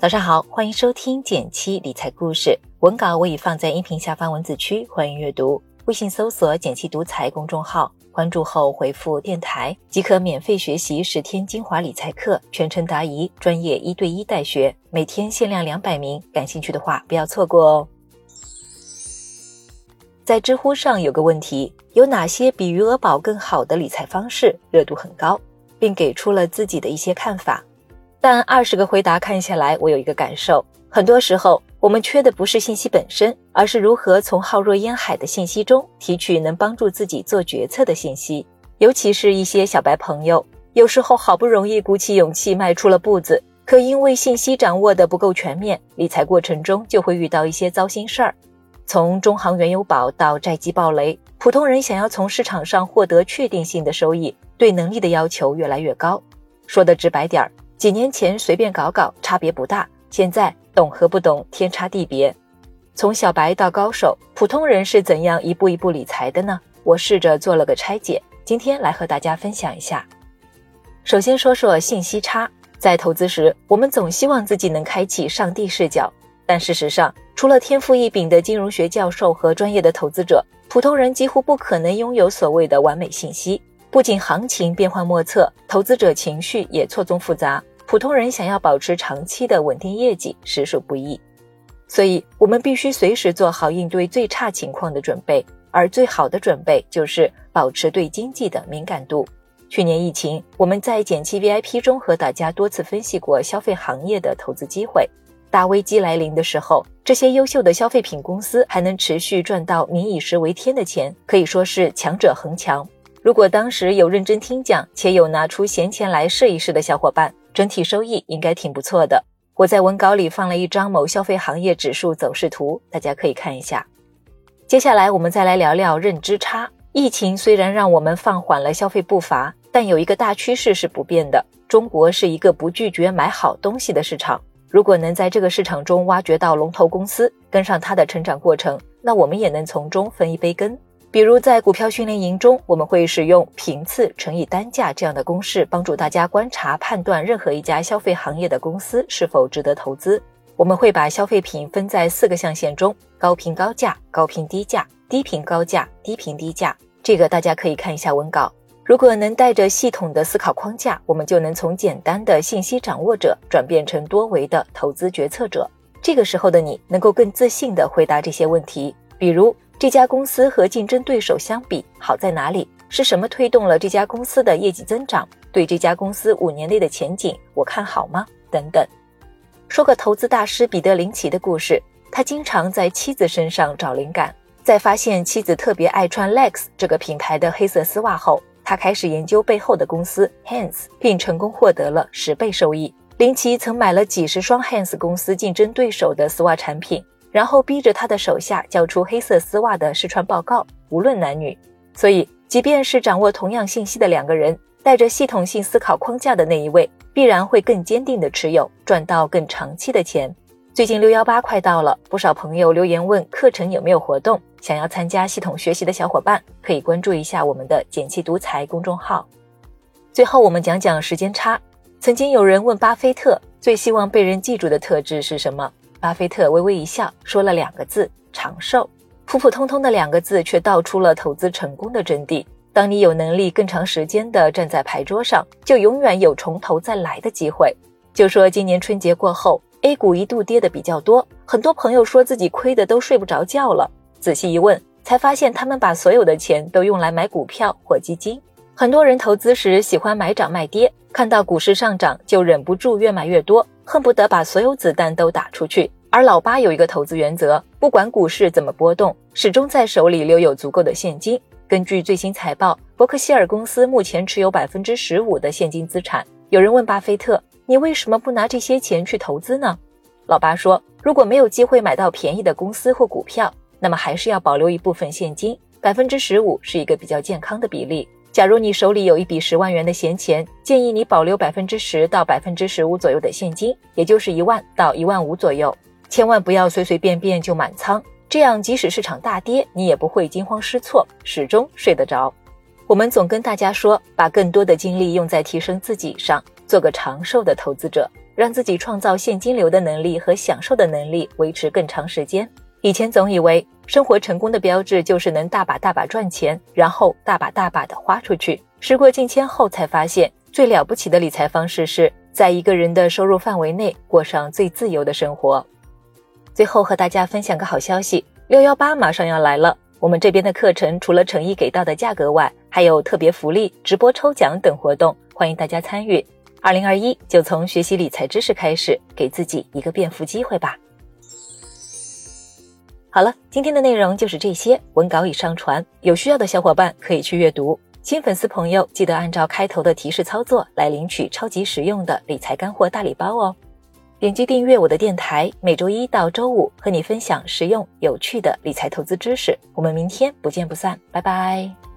早上好，欢迎收听简七理财故事。文稿我已放在音频下方文字区，欢迎阅读。微信搜索“简七独裁公众号，关注后回复“电台”即可免费学习十天精华理财课，全程答疑，专业一对一带学，每天限量两百名。感兴趣的话，不要错过哦。在知乎上有个问题：有哪些比余额宝更好的理财方式？热度很高，并给出了自己的一些看法。但二十个回答看下来，我有一个感受：很多时候，我们缺的不是信息本身，而是如何从浩若烟海的信息中提取能帮助自己做决策的信息。尤其是一些小白朋友，有时候好不容易鼓起勇气迈出了步子，可因为信息掌握的不够全面，理财过程中就会遇到一些糟心事儿。从中行原油宝到债基暴雷，普通人想要从市场上获得确定性的收益，对能力的要求越来越高。说的直白点儿。几年前随便搞搞差别不大，现在懂和不懂天差地别。从小白到高手，普通人是怎样一步一步理财的呢？我试着做了个拆解，今天来和大家分享一下。首先说说信息差，在投资时，我们总希望自己能开启上帝视角，但事实上，除了天赋异禀的金融学教授和专业的投资者，普通人几乎不可能拥有所谓的完美信息。不仅行情变幻莫测，投资者情绪也错综复杂。普通人想要保持长期的稳定业绩，实属不易。所以，我们必须随时做好应对最差情况的准备。而最好的准备就是保持对经济的敏感度。去年疫情，我们在减期 VIP 中和大家多次分析过消费行业的投资机会。大危机来临的时候，这些优秀的消费品公司还能持续赚到民以食为天的钱，可以说是强者恒强。如果当时有认真听讲且有拿出闲钱来试一试的小伙伴，整体收益应该挺不错的。我在文稿里放了一张某消费行业指数走势图，大家可以看一下。接下来我们再来聊聊认知差。疫情虽然让我们放缓了消费步伐，但有一个大趋势是不变的：中国是一个不拒绝买好东西的市场。如果能在这个市场中挖掘到龙头公司，跟上它的成长过程，那我们也能从中分一杯羹。比如在股票训练营中，我们会使用频次乘以单价这样的公式，帮助大家观察判断任何一家消费行业的公司是否值得投资。我们会把消费品分在四个象限中：高频高价、高频低价、低频高价、低频低价。这个大家可以看一下文稿。如果能带着系统的思考框架，我们就能从简单的信息掌握者转变成多维的投资决策者。这个时候的你能够更自信地回答这些问题，比如。这家公司和竞争对手相比好在哪里？是什么推动了这家公司的业绩增长？对这家公司五年内的前景，我看好吗？等等。说个投资大师彼得林奇的故事。他经常在妻子身上找灵感，在发现妻子特别爱穿 Lex 这个品牌的黑色丝袜后，他开始研究背后的公司 Hans，并成功获得了十倍收益。林奇曾买了几十双 Hans 公司竞争对手的丝袜产品。然后逼着他的手下交出黑色丝袜的试穿报告，无论男女。所以，即便是掌握同样信息的两个人，带着系统性思考框架的那一位，必然会更坚定的持有，赚到更长期的钱。最近六幺八快到了，不少朋友留言问课程有没有活动，想要参加系统学习的小伙伴可以关注一下我们的“简气独裁”公众号。最后，我们讲讲时间差。曾经有人问巴菲特最希望被人记住的特质是什么？巴菲特微微一笑，说了两个字：长寿。普普通通的两个字，却道出了投资成功的真谛。当你有能力更长时间的站在牌桌上，就永远有从头再来的机会。就说今年春节过后，A 股一度跌的比较多，很多朋友说自己亏的都睡不着觉了。仔细一问，才发现他们把所有的钱都用来买股票或基金。很多人投资时喜欢买涨卖跌，看到股市上涨就忍不住越买越多。恨不得把所有子弹都打出去。而老八有一个投资原则，不管股市怎么波动，始终在手里留有足够的现金。根据最新财报，伯克希尔公司目前持有百分之十五的现金资产。有人问巴菲特：“你为什么不拿这些钱去投资呢？”老八说：“如果没有机会买到便宜的公司或股票，那么还是要保留一部分现金。百分之十五是一个比较健康的比例。”假如你手里有一笔十万元的闲钱，建议你保留百分之十到百分之十五左右的现金，也就是一万到一万五左右。千万不要随随便便就满仓，这样即使市场大跌，你也不会惊慌失措，始终睡得着。我们总跟大家说，把更多的精力用在提升自己上，做个长寿的投资者。让自己创造现金流的能力和享受的能力维持更长时间。以前总以为生活成功的标志就是能大把大把赚钱，然后大把大把的花出去。时过境迁后才发现，最了不起的理财方式是在一个人的收入范围内过上最自由的生活。最后和大家分享个好消息，六幺八马上要来了。我们这边的课程除了诚意给到的价格外，还有特别福利、直播抽奖等活动，欢迎大家参与。二零二一就从学习理财知识开始，给自己一个变富机会吧。好了，今天的内容就是这些，文稿已上传，有需要的小伙伴可以去阅读。新粉丝朋友记得按照开头的提示操作来领取超级实用的理财干货大礼包哦。点击订阅我的电台，每周一到周五和你分享实用有趣的理财投资知识。我们明天不见不散，拜拜。